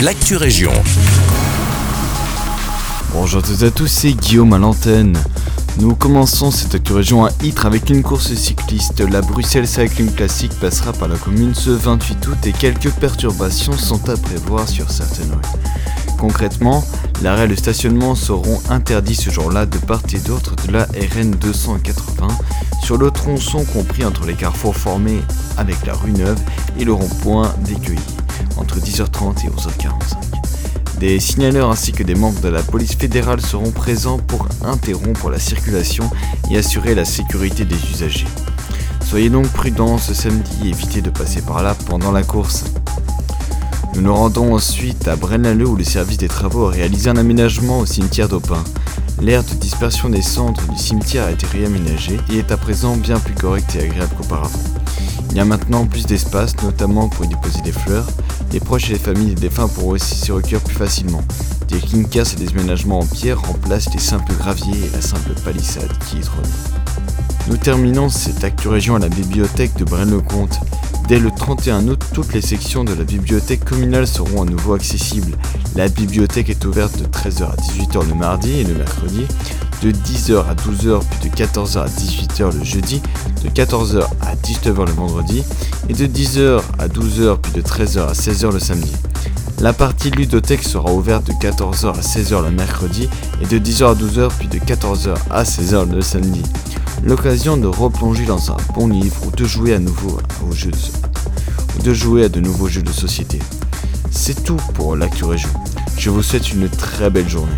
l'actu région. Bonjour à toutes et à tous, c'est Guillaume à l'antenne. Nous commençons cette actu région à Ytre avec une course cycliste. La Bruxelles Cycling Classic passera par la commune ce 28 août et quelques perturbations sont à prévoir sur certaines rues. Concrètement, l'arrêt et le stationnement seront interdits ce jour-là de part et d'autre de la RN 280 sur le tronçon compris entre les carrefours formés avec la rue Neuve et le rond-point d'Écueilly entre 10h30 et 11h45. Des signaleurs ainsi que des membres de la police fédérale seront présents pour interrompre la circulation et assurer la sécurité des usagers. Soyez donc prudents ce samedi et évitez de passer par là pendant la course. Nous nous rendons ensuite à Braine-l'Alleud où le service des travaux a réalisé un aménagement au cimetière d'Aupin. L'aire de dispersion des cendres du cimetière a été réaménagé et est à présent bien plus correct et agréable qu'auparavant. Il y a maintenant plus d'espace, notamment pour y déposer des fleurs. Les proches et les familles des défunts pourront aussi s'y recueillir plus facilement. Des clinkers et des aménagements en pierre remplacent les simples graviers et la simple palissade qui y trône. Nous terminons cette actu région à la bibliothèque de Braine-le-Comte. Dès le 31 août, toutes les sections de la bibliothèque communale seront à nouveau accessibles. La bibliothèque est ouverte de 13h à 18h le mardi et le mercredi, de 10h à 12h puis de 14h à 18h le jeudi, de 14h à 19h le vendredi et de 10h à 12h puis de 13h à 16h le samedi. La partie ludothèque sera ouverte de 14h à 16h le mercredi et de 10h à 12h puis de 14h à 16h le samedi. L'occasion de replonger dans un bon livre ou de jouer à nouveau aux jeux de, ou de jouer à de nouveaux jeux de société. C'est tout pour l'actu région. Je vous souhaite une très belle journée.